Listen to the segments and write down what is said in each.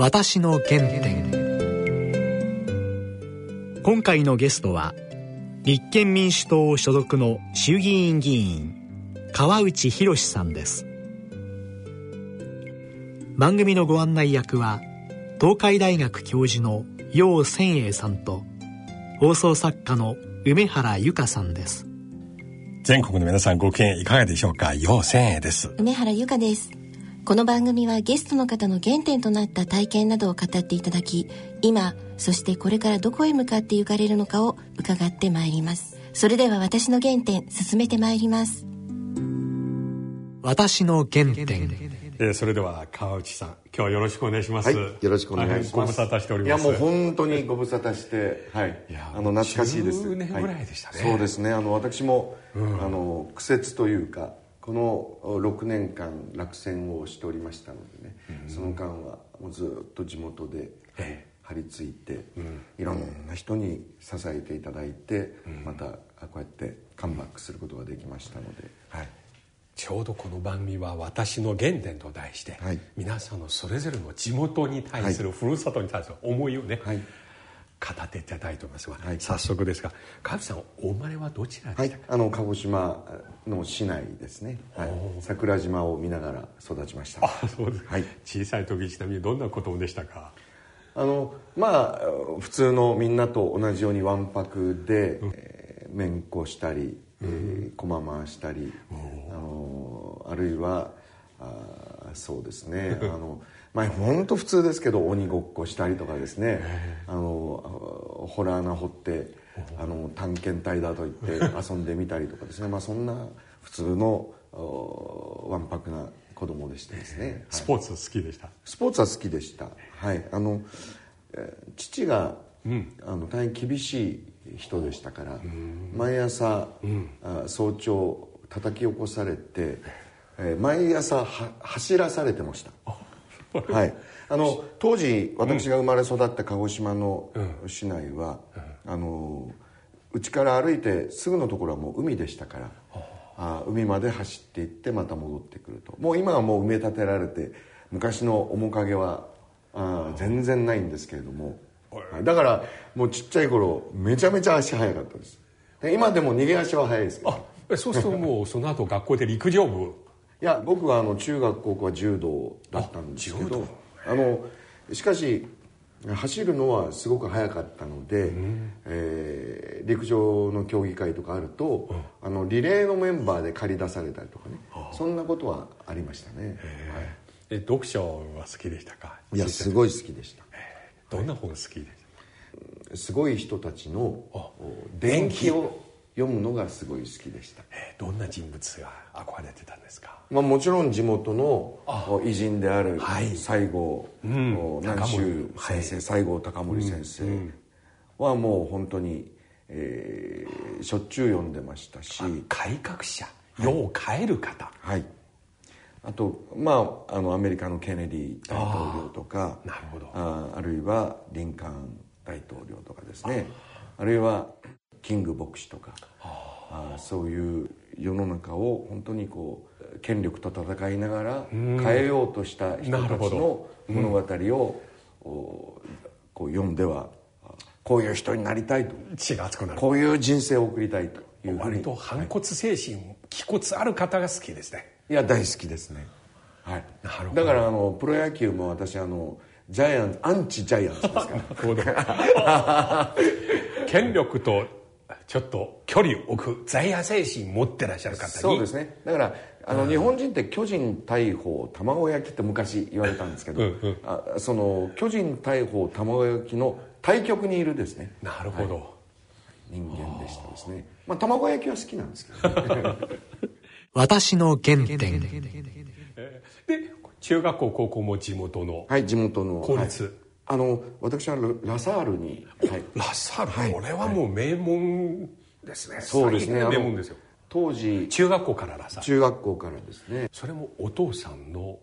私の原点。今回のゲストは立憲民主党所属の衆議院議員川内博さんです。番組のご案内役は東海大学教授の楊千栄さんと放送作家の梅原由香さんです。全国の皆さんご機嫌いかがでしょうか？楊千栄です。梅原由香ですこの番組はゲストの方の原点となった体験などを語っていただき今そしてこれからどこへ向かって行かれるのかを伺ってまいります。それでは私の原点進めてまいります。私の原点。えー、それでは川内さん今日はよろしくお願いします、はい、よろしくお願いします、ご無沙汰しております。いやもう本当にご無沙汰してはいあの懐かしいです。10年ぐらいでしたね、はい、そうですね。あの私も、うん、あの苦節というかこの6年間落選をしておりましたのでね、うん、その間はもうずっと地元で、張り付いて、うん、いろんな人に支えていただいて、うん、またこうやってカムバックすることができましたので、はい、ちょうどこの番組は「私の原点」と題して、はい、皆さんのそれぞれの地元に対する、はい、ふるさとに対する思いをね、はい語っていただきたいと思いますが、はい、早速ですが川内さんお生まれはどちらはい、あの鹿児島の市内ですね、はい、桜島を見ながら育ちました。あそうですはい、小さい時ちなみにどんな子供でしたか？あのまあ普通のみんなと同じようにわんぱくで、うん、えー、めんこしたり、うん、えー、駒回したり、あのあるいはあそうですね。あのまあ本当普通ですけど鬼ごっこしたりとかですね。あのホラー穴掘ってあの探検隊だと言って遊んでみたりとかですね。まあそんな普通のわんぱくな子供でしてですね、スポーツ好きでした？スポーツは好きでした。はい。あの父が、うん、あの大変厳しい人でしたから、毎朝、うん、早朝叩き起こされて、えー、毎朝は走らされてましたはい。あの当時私が生まれ育った鹿児島の市内は、あのうちから歩いてすぐのところはもう海でしたからあ海まで走っていってまた戻ってくると。もう今はもう埋め立てられて昔の面影はあ全然ないんですけれども。だからもうちっちゃい頃めちゃめちゃ足速かったです。今でも逃げ足は速いですけど。あそうするともうその後学校で陸上部いや僕はあの中学高校は柔道だったんですけどあのしかし走るのはすごく速かったので、うん、えー、陸上の競技会とかあると、うん、あのリレーのメンバーで駆り出されたりとかねそんなことはありましたね、はい、え読書は好きでしたか？いやすごい好きでした。どんな本好きでした？すごい人たちの伝記を読むのがすごい好きでした、えー、どんな人物が憧れてたんですか、まあ、もちろん地元の偉人である西郷、はい、南州先生、西郷隆盛先生はもう本当に、えー、しょっちゅう読んでましたし。改革者？世を変える方？はい、あとまああのアメリカのケネディ大統領とかなるほど。ああるいはリンカーン大統領とかですね。あるいはキング牧師とかあ。そういう世の中を本当にこう権力と戦いながら変えようとした人たちの物語を、こう読んではこういう人になりたいと。血が熱くなる。こういう人生を送りたいという割と反骨精神、はい、気骨ある方が好きですね。い。や大好きですね。はい。だからあのプロ野球も私あのジャイアンツアンチジャイアンツですから。権力とちょっと距離を置く在野精神持ってらっしゃる方に。そうですね。だからあの、日本人って巨人大砲卵焼きって昔言われたんですけど、うんうん、あその巨人大砲卵焼きの対極にいるですね。なるほど、はい、人間でしたですね。まあ卵焼きは好きなんですけど、ね、私の原点。で中学校高校も地元のはい地元の公立、はいあの私はラサールに、はい、ラサール、はい、これはもう名門ですね、はい、そうですね。名門ですよ。当時中学校からラサール。中学校からですね。それもお父さんの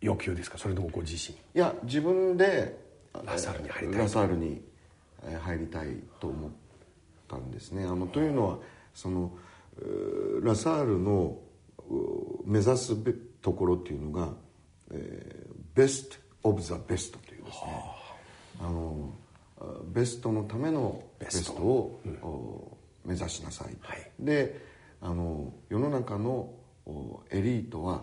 要求ですか？それともご自身？いや自分でラサールに入りたい。ラサールに入りたいと思ったんですね。あのというのはそのラサールの目指すところっていうのが、えー、ベスト・オブ・ザ・ベストですね。あのベストのためのベスト。を、うん、目指しなさい、はい、であの世の中のエリートは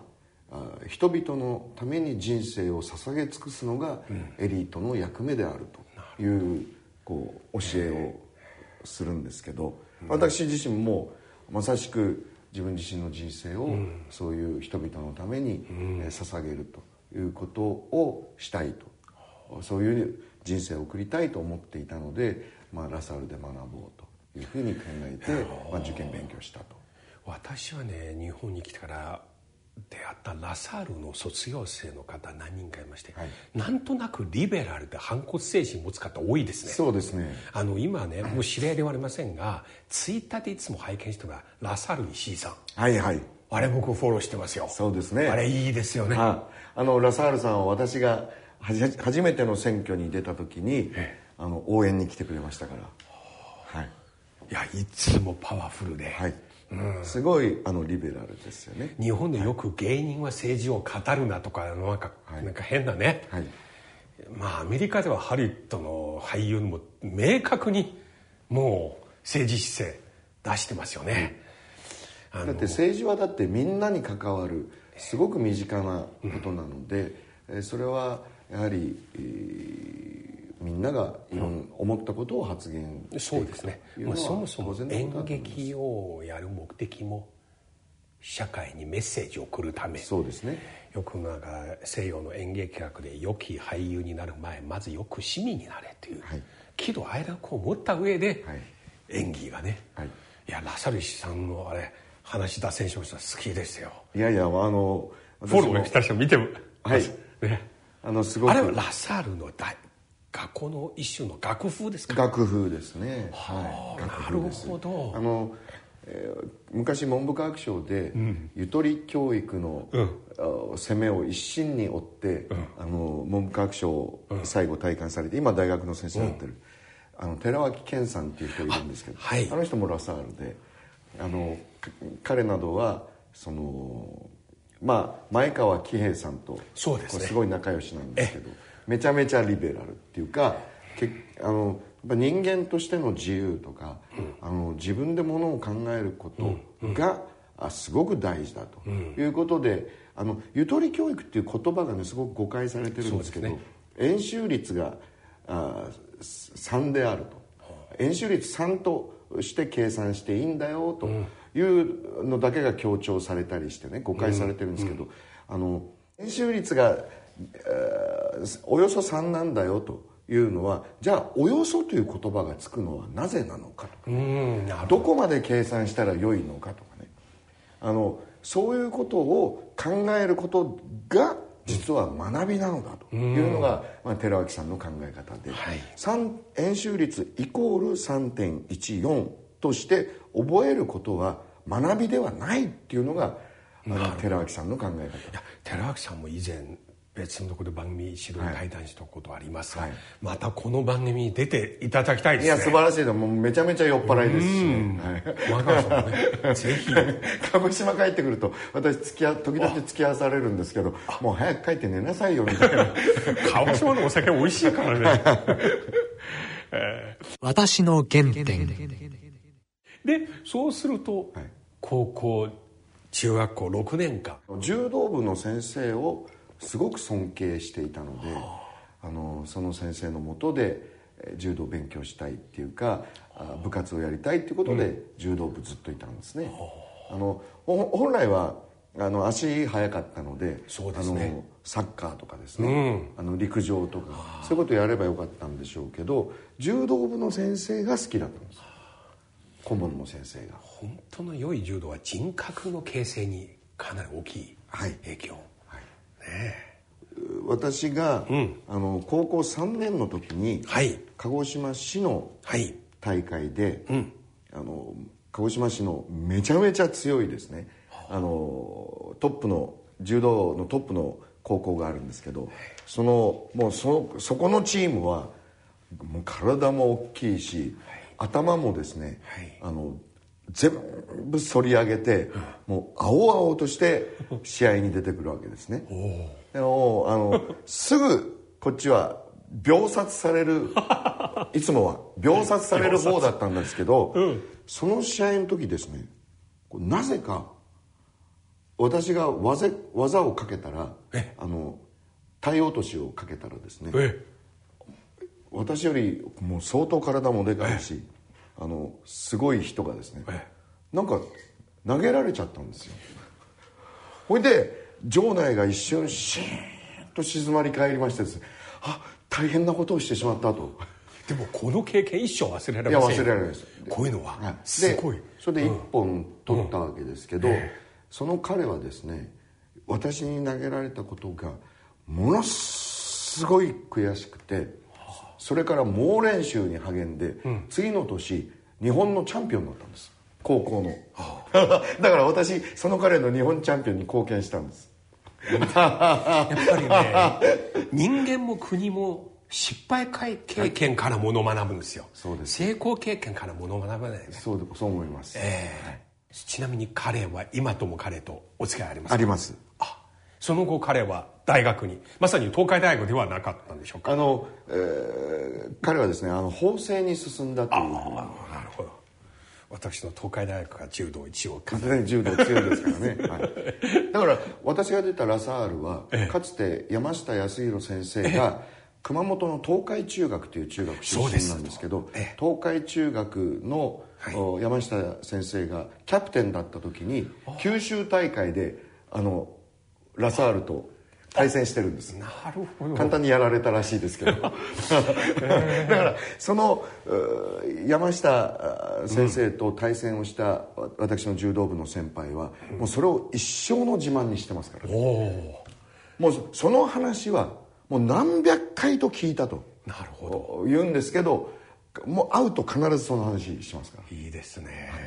人々のために人生を捧げ尽くすのがエリートの役目であるというこう教えをするんですけど私自身もまさしく自分自身の人生をそういう人々のために捧げるということをしたいとそういう人生を送りたいと思っていたので、まあ、ラサールで学ぼうというふうに考えて、まあ、受験勉強したと。私はね日本に来てから出会ったラサールの卒業生の方何人かいまして、はい、なんとなくリベラルで反骨精神持つ方多いですね。そうですね。あの今ねもう知り合いではありませんがツイッターでいつも拝見してるのがラサール石井さん。はいはい。あれ僕フォローしてますよ。そうですね。あれいいですよね。あのラサールさんは私が初めての選挙に出た時にあの応援に来てくれましたから。はい。いやいつもパワフルで、はい。すごいあのリベラルですよね。日本でよく芸人は政治を語るなとかなんか,、なんか変なね、はい、まあアメリカではハリウッドの俳優も明確にもう政治姿勢出してますよね、だって政治はだってみんなに関わるすごく身近なことなので、うん、それはやはり、えーみんながいろん思ったことを発言そうですね、まあ、そもそも演劇をやる目的も社会にメッセージを送るため。そうですね。よくなんか西洋の演劇学で良き俳優になる前まずよく市民になれという、はい、喜怒哀楽を持った上で、はい、演技がね、はい、いやラサルシさんのあれ話脱線しました好きですよ。いやいやあのフォローした人見てもはい。ねあのすごくあれはラサールの大学校の一種の楽譜ですか？楽譜ですね。はい、なるほど。あの、えー、昔文部科学省で、うん、ゆとり教育の、うん、攻めを一身に追って、うん、あの文部科学省を最後体感されて、今大学の先生やってる、あの寺脇健さんっていう人いるんですけどあはい、あの人もラサールであの彼などはそのまあ前川喜平さんとそうです、ね、すごい仲良しなんですけどめちゃめちゃリベラルっていうかけあの人間としての自由とか、うん、あの自分でものを考えることが、うん、すごく大事だということで、あのゆとり教育っていう言葉がねすごく誤解されてるんですけど、ね、円周率があ3であると。円周率3として計算していいんだよというのだけが強調されたりしてね誤解されてるんですけど、あの円周率がおよそ3なんだよというのはじゃあおよそという言葉がつくのはなぜなのかとかど。こまで計算したらよいのかとかね。あのそういうことを考えることが実は学びなのだというのが、まあ、寺脇さんの考え方で、はい、円周率イコール3.14として覚えることは学びではないっていうのが寺脇さんの考え方。寺脇さんも以前別のところで番組一度対談したことありますが、はい、またこの番組に出ていただきたいですね。いや素晴らしい。もうめちゃめちゃ酔っ払いですし、ね、はい、さんもねぜひ。鹿児島帰ってくると私付き合時々付き合わされるんですけどもう早く帰って寝なさいよみたいな。鹿児島のお酒美味しいからね。私の原点。でそうすると、はい、高校中学校6年間。柔道部の先生をすごく尊敬していたのであ。のその先生のもとで柔道を勉強したいっていうか部活をやりたいっていうことで柔道部ずっといたんですね。あ。の本来はあの足速かったのでそうです、ね、あのサッカーとかですね、うん、あの陸上とかそういうことをやればよかったんでしょうけど柔道部の先生が好きだったんです顧問の先生が。本当の良い柔道は人格の形成にかなり大きい影響、はい。私が、うん、あの高校3年の時に、はい、鹿児島市の大会で、はいうん、あの鹿児島市のめちゃめちゃ強いですね。あ。のトップの柔道のトップの高校があるんですけどそのもうそそこのチームはもう体も大きいし、はい、頭もですね、あの全部反り上げて、もう青々として試合に出てくるわけですね。でもあのすぐこっちは秒殺される いつもは秒殺される方だったんですけど、うん、その試合の時ですねなぜか私が技技をかけたらあの体落としをかけたらですね私よりもう相当体もでかいしあのすごい人がですねなんか投げられちゃったんですよ。ほいで場内が一瞬シーンと静まり返りましてですねあ大変なことをしてしまったと。でもこの経験一生忘れられませんいや忘れられないです。こういうのは、はい、すごい。それで一本取ったわけですけど、うんうん、その彼はですね私に投げられたことがものすごい悔しくてそれから猛練習に励んで、うん、次の年日本のチャンピオンになったんです。高校の。だから私その彼の日本チャンピオンに貢献したんです。やっぱりね人間も国も失敗経験からものを学ぶんですよ、そうです。成功経験からものを学ばない、ね、そうそう思います、えー、はい、ちなみに彼は今とも彼とお付き合いありますか？あります。あその後彼は大学にまさに東海大学ではなかったんでしょうか？あの、えー、彼はですねあの法政に進んだという。あなるほど。私の東海大学が柔道一応柔道強いですからね、はい、だから私が出たラサールは、ええ、かつて山下康弘先生が、え熊本の東海中学という中学出身なんですけど東海中学の、はい、山下先生がキャプテンだった時に九州大会であのラサールと対戦してるんです。なるほど。簡単にやられたらしいですけど。だからその山下先生と対戦をした私の柔道部の先輩は、もうそれを一生の自慢にしてますから、ね、もうその話はもう何百回と聞いたと。なるほど。言うんですけどもう会うと必ずその話しますから。いいですね、はい、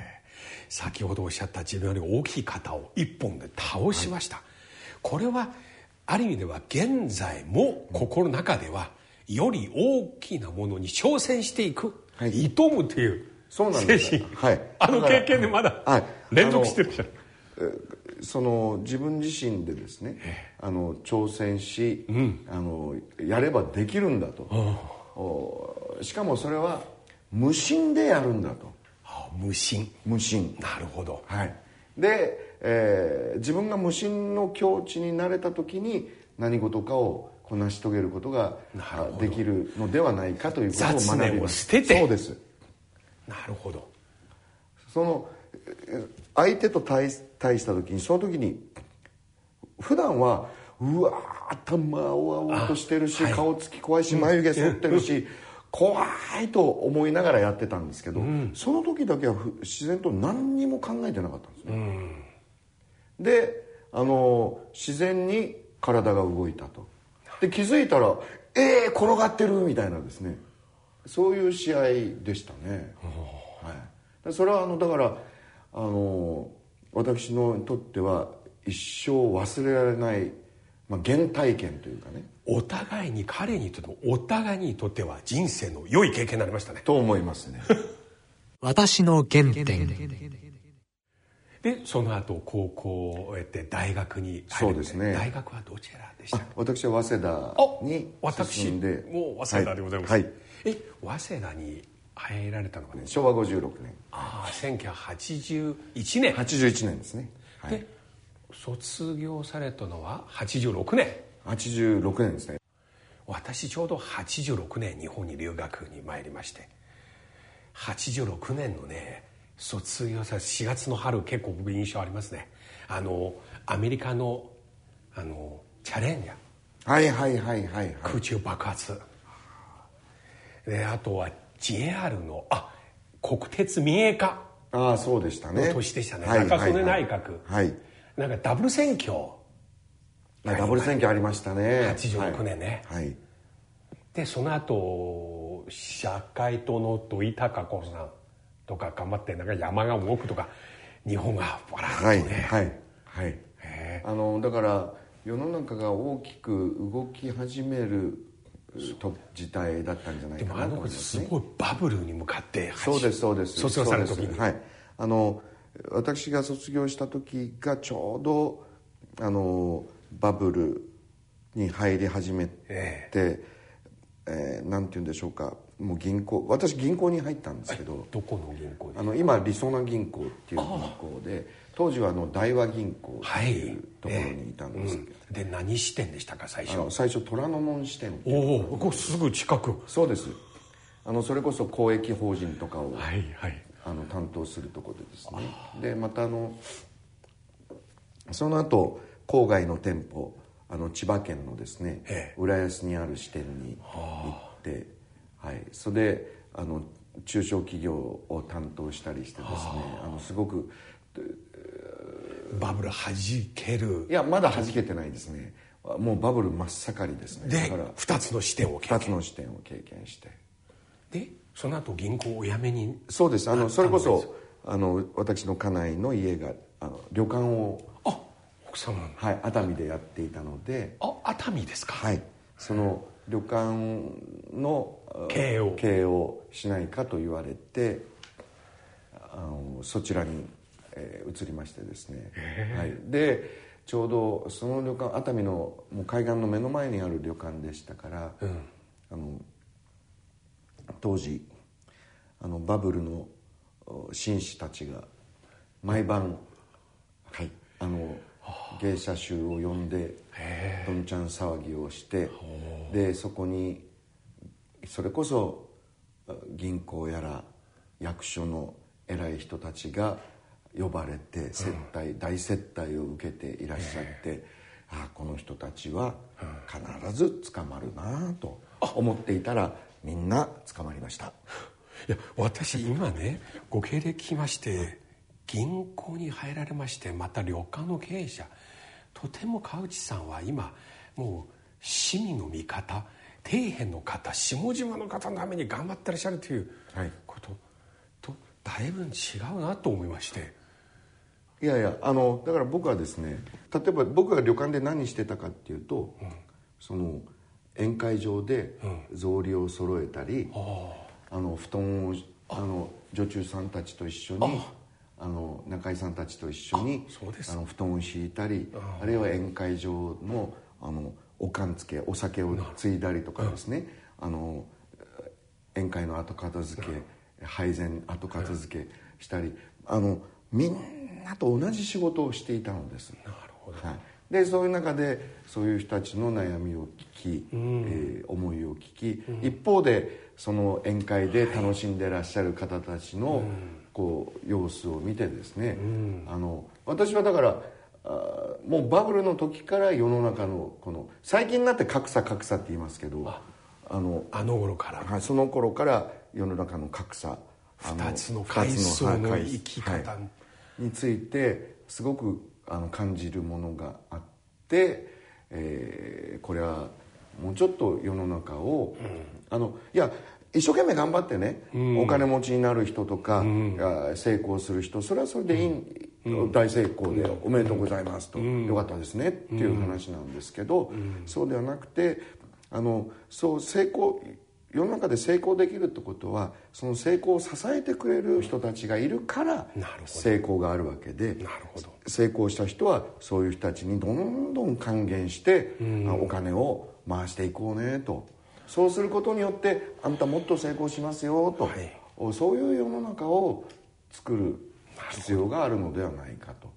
先ほどおっしゃった自分より大きい方を一本で倒しました、はい、これはある意味では現在も心の中ではより大きなものに挑戦していく、はい、挑むというそうなんです。はい、あの経験でまだ連続してるじゃん、その自分自身でですねあの挑戦し、うん、あのやればできるんだと。しかもそれは無心でやるんだと。無心。無心。なるほど。はい。で、えー、自分が無心の境地になれた時に何事かをこなし遂げることができるのではないかということを学びます。捨てて。そうです。なるほど。その相手と対対した時にその時に普段はうわ頭を青々としてるし、はい、顔つき怖いし眉毛剃ってるし、怖いと思いながらやってたんですけど、うん、その時だけは自然と何にも考えてなかったんですね、うん、であの自然に体が動いたと。で気づいたら「えー、転がってる」みたいなですね。そういう試合でしたね、はい、それはあのだからあの私のとっては一生忘れられない、まあ、原体験というかね。お互いに彼にとってもお互いにとっては人生の良い経験になりましたね。と思いますね。私の原点でその後高校を終えて大学にそうですね。大学はどちらでした？私は早稲田に進んで。私もう早稲田でございます、はい、え早稲田に入られたのがね昭和56年。ああ1981年。81年ですね、はい、で卒業されたのは86年。86年ですね。私ちょうど86年日本に留学に参りまして。86年のね卒業され4月の春結構僕印象ありますね。あのアメリカのあのチャレンジャー。はいはいはいはい、はい、空中爆発。であとは JR のあ国鉄民営化。ああそうでしたね。年でしたね、はい、中曽根内閣、はい、なんかダブル選挙。ダブル選挙ありましたね。86年ね、はい、でその後社会党の土井孝子さんとか頑張ってなんか山が動くとか日本がバラッとね。はいはい、はい、あのだから世の中が大きく動き始める時代だったんじゃないかなと思います、ね、すごいバブルに向かってそうですそうです。卒業された時に。はい。あの私が卒業した時がちょうどあのバブルに入り始めて、え。えー、なんて言うんでしょうかもう銀行私銀行に入ったんですけどどこの銀行あの今りそな銀行っていう銀行で当時はあの大和銀行っていうところにいたんですけど、はい。えー、で何支店でしたか最初？最初虎ノ門支店おおこすぐ近く。そうです。あのそれこそ公益法人とかを、はいはい、あの担当するところでですね。でまたあのその後郊外の店舗あの千葉県のですね、ええ、浦安にある支店に行って、はい、それであの中小企業を担当したりしてですねあ。のすごくバブルはじける。いやまだはじけてないですね。もうバブル真っ盛りですね。でだから2つの視点を経験。2つの視点を経験して。でその後銀行を辞めにそうです。あのそれこそあの私の家内の家があの旅館をあ奥様はい熱海でやっていたのであ熱海ですか。はい。その旅館の経営を。経営をしないかと言われてあのそちらに、えー、移りましてですね、はい、でちょうどその旅館熱海のもう海岸の目の前にある旅館でしたから、うん、あの当時あのバブルの紳士たちが毎晩、はい、あの芸者衆を呼んでどんちゃん騒ぎをしてでそこにそれこそ銀行やら役所の偉い人たちが呼ばれて接待、うん、大接待を受けていらっしゃってああこの人たちは必ず捕まるなと思っていたらみんな捕まりました。いや私今ねご経歴聞きまして銀行に入られましてまた旅館の経営者とても川内さんは今もう市民の味方底辺の方下島の方のために頑張ってらっしゃるということ、はい、とだいぶ違うなと思いまして。いやいやあのだから僕はですね例えば僕が旅館で何してたかっていうと、うん、その宴会場で草履を揃えたり、うん、あの布団をあの女中さんたちと一緒にあの中井さんたちと一緒にあの布団を敷いたりあるいは宴会場のあのおかんつけお酒をついだりとかですね、あの宴会の後片付け配膳後片付けしたりあのみんなと同じ仕事をしていたのです。なるほど、はい、でそういう中でそういう人たちの悩みを聞き、うん、えー、思いを聞き、うん、一方でその宴会で楽しんでらっしゃる方たちの、こう様子を見てですね、うん、あの私はだからあもうバブルの時から世の中のこの最近になって格差格差って言いますけどあのあの頃から、はい、その頃から世の中の格差2つの階層の生き方、はい、についてすごくあの感じるものがあって、えー、これはもうちょっと世の中を、うん、あのいや一生懸命頑張ってね、うん、お金持ちになる人とか、うん、成功する人それはそれでいい、うん、大成功でおめでとうございますと、よかったですねっていう話なんですけど、そうではなくてあのそう成功世の中で成功できるってことはその成功を支えてくれる人たちがいるから成功があるわけで成功した人はそういう人たちにどんどん還元して、お金を回していこうねとそうすることによってあんたもっと成功しますよと、はい、そういう世の中を作る必要があるのではないかと。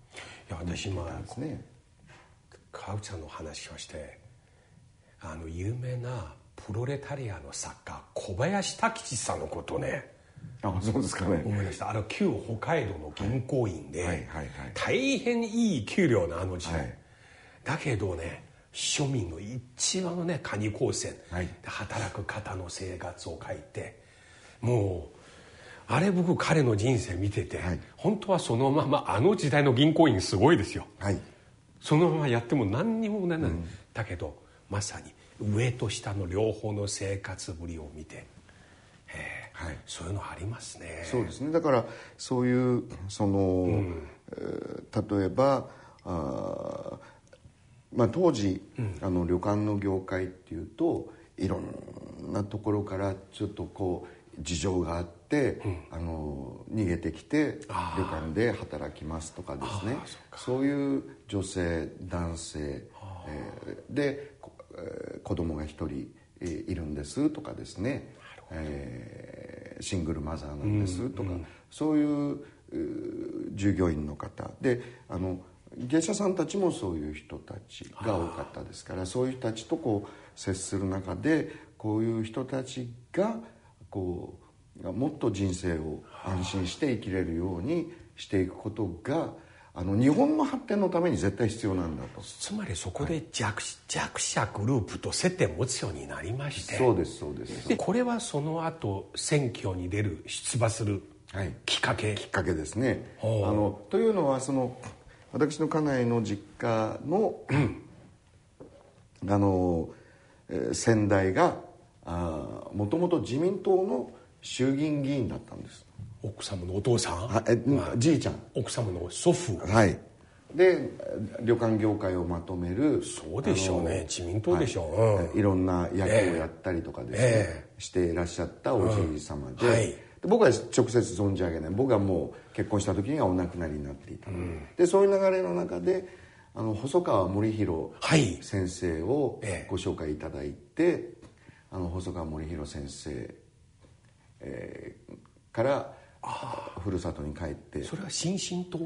いや私今ですね川内さんの話しましてあの有名なプロレタリアの作家小林武吉さんのことねあそうですかね。思い出した。あの旧北海道の銀行員で、はいはい。大変いい給料のあの時代、はい、だけどね庶民の一番のねカニ高専で働く方の生活を書いて。もうあれ僕彼の人生見てて、はい、本当はそのままあの時代の銀行員すごいですよ、はい、そのままやっても何にもない、うん、だけどまさに上と下の両方の生活ぶりを見て、はい、そういうのありますね。そうですね。だからそういうその、うん、例えばあまあ、当時、うん、あの旅館の業界っていうといろんなところからちょっとこう事情があって、うん、あの逃げてきて旅館で働きますとかですね。そういう女性男性、えー、で、えー、子供が一人いるんですとかですね、えー、シングルマザーなんですとか、そういう従業員の方。であの芸者さんたちもそういう人たちが多かったですからそういう人たちとこう接する中でこういう人たちがこうもっと人生を安心して生きれるようにしていくことがあの日本の発展のために絶対必要なんだと。つまりそこで弱,、弱者グループと接点を持つようになりまして。そうですそうです。でこれはその後選挙に出る出馬するきっかけ、はい、きっかけですね。あのというのはその私の家内の実家の、うん、あの、えー、先代がもともと自民党の衆議院議員だったんです。奥様のお父さん？あえ、まあ、じいちゃん。奥様の祖父？はい。で旅館業界をまとめるそうでしょうね。自民党でしょう、はい。うん、いろんな役をやったりとかですね、えー、していらっしゃったおじい様でうん。はい、で僕は直接存じ上げない。僕はもう結婚した時にはお亡くなりになっていた、うん、でそういう流れの中であの細川森弘先生をご紹介いただいて、はい、あの細川森弘先生、えー、からふるさとに帰ってそれは新進党？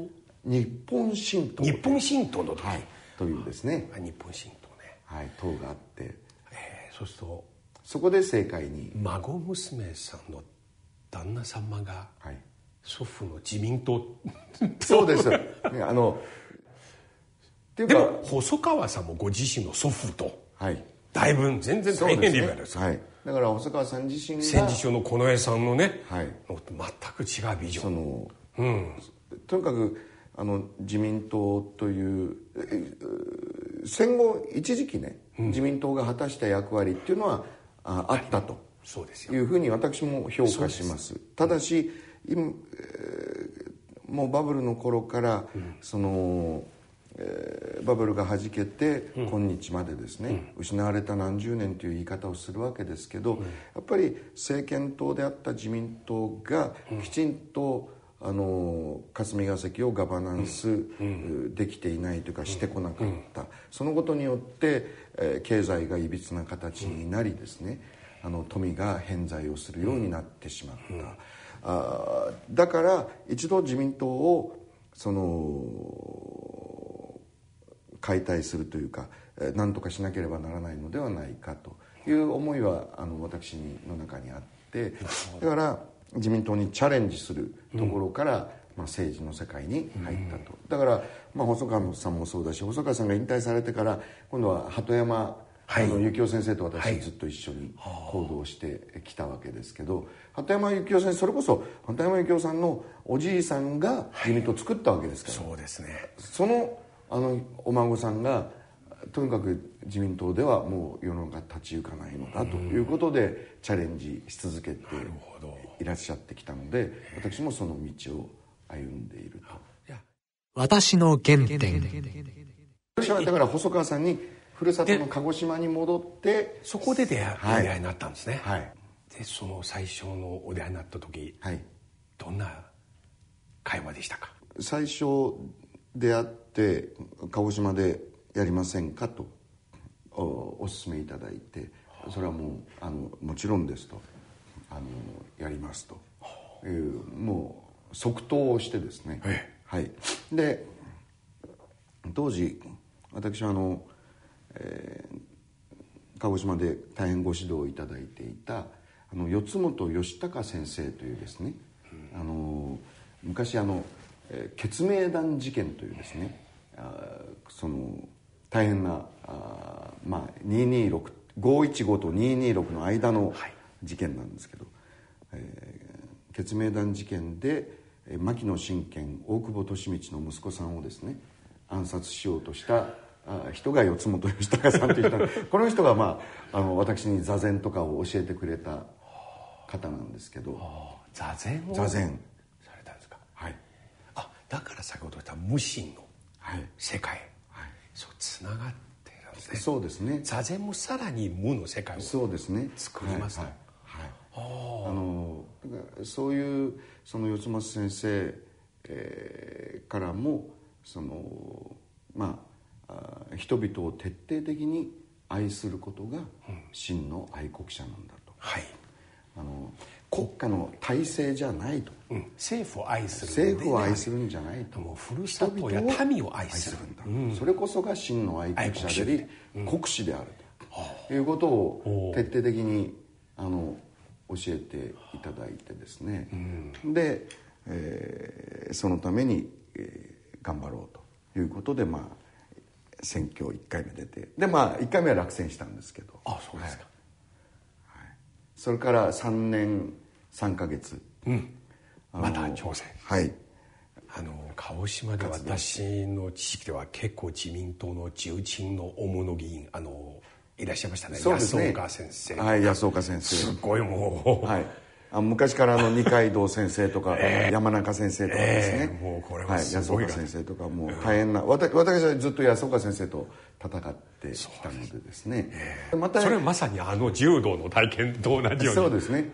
日本新党。日本新党の時、はい、というですね。日本新党ね。はい党があって、えー、そうするとそこで政界に。孫娘さんの旦那様が、はい、祖父の自民党。そうです。あのでも細川さんもご自身の祖父と、はい、だいぶ全然大変リベラルです、ね、はい。だから細川さん自身が戦時中の近衛さんのね、はい、全く違うビジョン。その、うん、とにかくあの自民党という戦後一時期ね、うん、自民党が果たした役割っていうのはああったというふうに私も評価します。ただし今、えー、もうバブルの頃から、うん、そのえー、バブルがはじけて今日までですね、うん、失われた何十年という言い方をするわけですけど、うん、やっぱり政権党であった自民党がきちんと、あの霞が関をガバナンスできていないというかしてこなかった、そのことによって、えー、経済がいびつな形になりですね、あの富が偏在をするようになってしまった、あだから一度自民党をその解体するというか何とかしなければならないのではないかという思いはあの私の中にあってだから自民党にチャレンジするところから、うん、まあ、政治の世界に入ったと、だから、まあ、細川さんもそうだし細川さんが引退されてから今度は鳩山はい、あの幸男先生と私ずっと一緒に行動してきたわけですけど、鳩山幸男先生それこそ鳩山幸男さんのおじいさんが自民党を作ったわけですから、はい、そうですね。そのあのお孫さんがとにかく自民党ではもう世の中立ち行かないのだということでチャレンジし続けていらっしゃってきたので私もその道を歩んでいると。私の原点。私はだから細川さんにふるさとの鹿児島に戻ってそこで出会,、はい、出会いになったんですね。はい。でその最初のお出会いになった時、はい、どんな会話でしたか？最初出会って鹿児島でやりませんかとお勧めいただいてそれはもうあのもちろんですとあのやりますと。いうもう即答をしてですね、はい、で当時私はあの、えー、鹿児島で大変ご指導いただいていたあの四本義孝先生というですね、うん、あの昔あの血明弾事件というですねその大変なあ、まあ、226 515と226の間の事件なんですけど、はい、えー、血明弾事件で牧野信賢大久保利通の息子さんをですね暗殺しようとした人が四本義孝さんという人この人が、まあ、あの私に座禅とかを教えてくれた方なんですけど。座禅座禅。だから先ほど言った無心の世界、はい、そうつながってるんですね。そうですね。座禅もさらに無の世界をそうですね。作りますと、はいあのそういうその四松先生、えー、からもそのまあ人々を徹底的に愛することが真の愛国者なんだと、はい。あの国家の体制じゃないと、うん。政府を愛する政府を愛するんじゃないと。もうふるさとや民を愛する。んだ、それこそが真の愛国者であり、国士であると。いうことを徹底的にあの教えていただいてですね、で、えーそのために、えー頑張ろうということでまあ選挙1回目出てでまあ1回目は落選したんですけど。あそうですか、それから3年3ヶ月、あのまた挑戦。はい。あの鹿児島で私の知識では結構自民党の重鎮の大物議員あのいらっしゃいましたね。ね。安岡先生、はい安岡先生。すごいもう、はい、あ昔からあの二階堂先生とか、山中先生とかですね、ええもうこれははい、すごい安岡先生とかもう大変な、わた私はずっと安岡先生と戦ってきたのでですね、またそれはまさにあの柔道の体験と同じように。そうですね。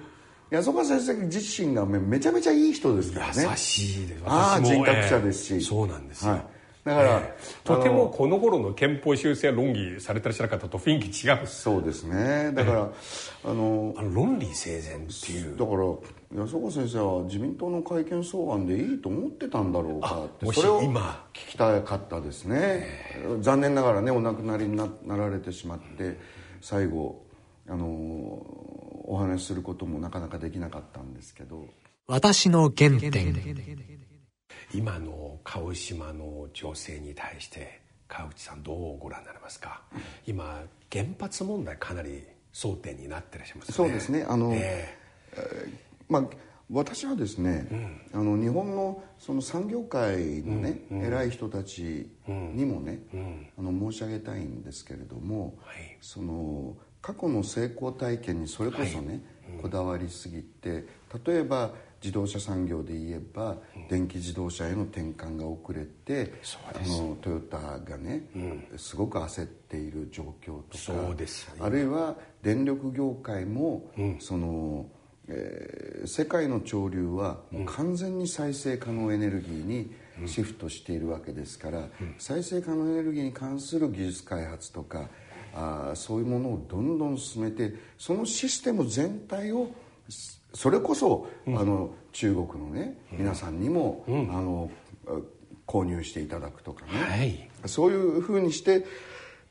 安岡先生自身がめめちゃめちゃいい人ですからね。優しいです。ああ人格者ですし、ええそうなんですよ、はい、だから、ええ。とてもこの頃の憲法修正論議されてらっしゃる方と雰囲気違うんです。そうですね。だから、あのあの論理整然っていう。だから安岡先生は自民党の改憲草案でいいと思ってたんだろうかってそれを今。聞きたかったですね。残念ながらねお亡くなりにななられてしまって最後あのお話しすることもなかなかできなかったんですけど。私の原点今の鹿児島の情勢に対して川内さんどうご覧になりますか？今原発問題かなり争点になってらっしゃいますね。そうですね。あの、えまあ私はですね、あの日本のその産業界のね、偉い人たちにもね、あの申し上げたいんですけれども、はい。その過去の成功体験にそれこそね、こだわりすぎて例えば自動車産業で言えば、電気自動車への転換が遅れてあのトヨタがね、すごく焦っている状況とかそうですよね。あるいは電力業界も、その、えー世界の潮流はもう完全に再生可能エネルギーにシフトしているわけですから、再生可能エネルギーに関する技術開発とかあーそういうものをどんどん進めてそのシステム全体をそれこそ、あの中国のね皆さんにも、あのあ購入していただくとかね、はい。そういうふうにして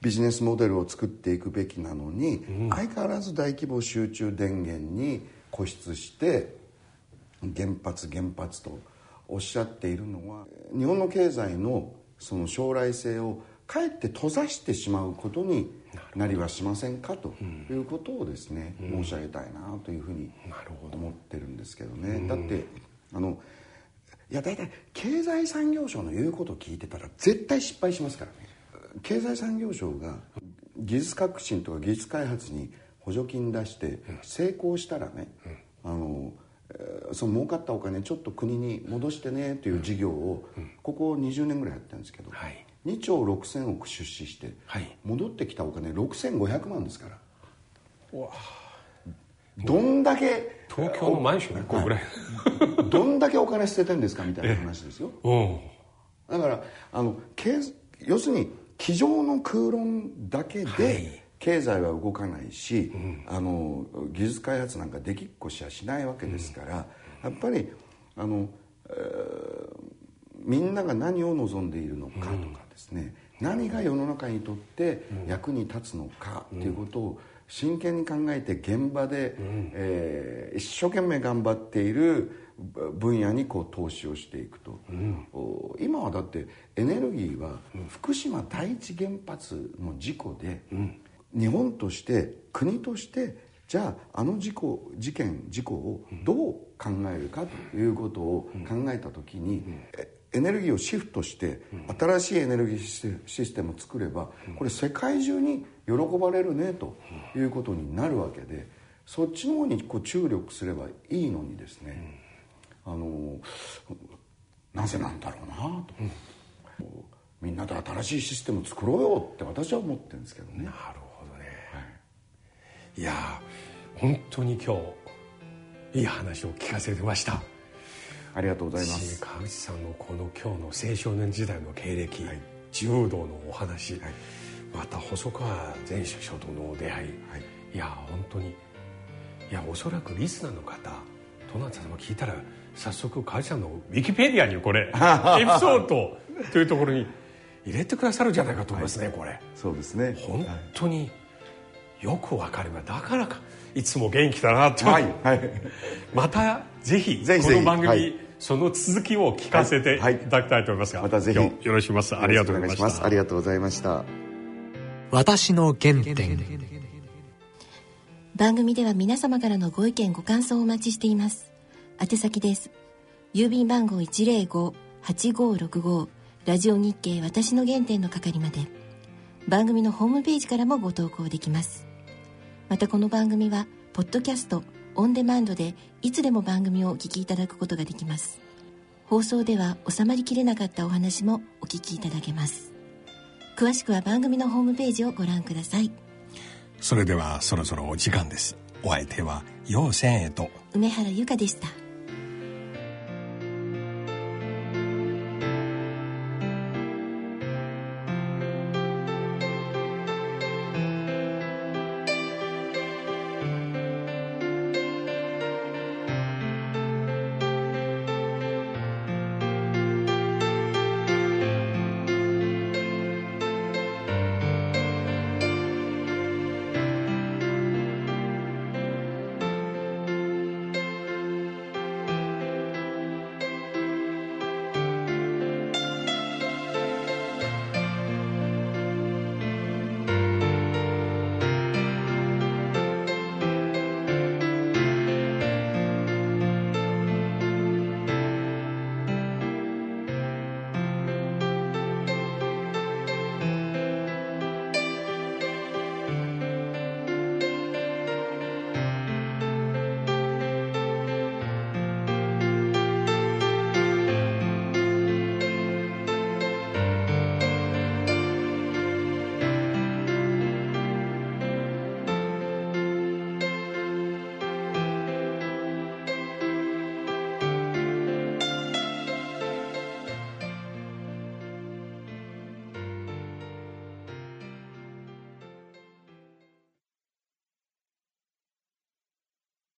ビジネスモデルを作っていくべきなのに、相変わらず大規模集中電源に固執して原発原発とおっしゃっているのは日本の経済のその将来性をかえって閉ざしてしまうことになりはしませんかということをですね、申し上げたいなというふうに思ってるんですけどね。だってあのいや大体経済産業省の言うことを聞いてたら絶対失敗しますからね。経済産業省が技術革新とか技術開発に補助金出して成功したらね、あのえーその儲かったお金ちょっと国に戻してねという事業をここ20年ぐらいやってるんですけど、はい2兆6000億出資してはい。戻ってきたお金6500万ですから。どんだけ東京のマンション？1個ぐらい、どんだけお金捨ててんですかみたいな話ですよ。う。んだからあの経要するに机上の空論だけはい。で経済は動かないし、あの技術開発なんかできっこしはしないわけですから、やっぱりあの、えーみんなが何を望んでいるのかとかですね、何が世の中にとって役に立つのかということを真剣に考えて現場で、えー一生懸命頑張っている分野にこう投資をしていくと、お今はだってエネルギーは福島第一原発の事故で、日本として国としてじゃああの事故事件事故をどう考えるかということを考えた時に、えエネルギーをシフトして新しいエネルギーシステムを作ればこれ世界中に喜ばれるねということになるわけでそっちの方にこう注力すればいいのにですね、あのなぜなんだろうなと、みんなで新しいシステムを作ろうよって私は思ってるんですけどね。なるほどね、い、やー本当に今日いい話を聞かせてましたありがとうございましす川内さんのこの今日の青少年時代の経歴、柔道のお話、また細川前首相との出会い、はい、いや本当にいやおそらくリスナーの方トナさんも聞いたら早速会社のウィキペディアにこれ エピソードというところに入れてくださるんじゃないかと思いますね、はい、これ。そうですね。本当によくわかりますだからか。いつも元気だなと、はいはい、またぜひこの番組、はい、その続きを聞かせてい。ただきたいと思いますが、またぜひ。よろしくお願いします。ありがとうございました。ありがとうございました。私の原点。番組では皆様からのご意見ご感想をお待ちしています。宛先です。郵便番号105-8565ラジオ日経私の原点の係まで。番組のホームページからもご投稿できます。またこの番組はポッドキャストオンデマンドでいつでも番組をお聞きいただくことができます。放送では収まりきれなかったお話もお聞きいただけます。詳しくは番組のホームページをご覧ください。それではそろそろお時間です。お相手は陽千恵と梅原由香でした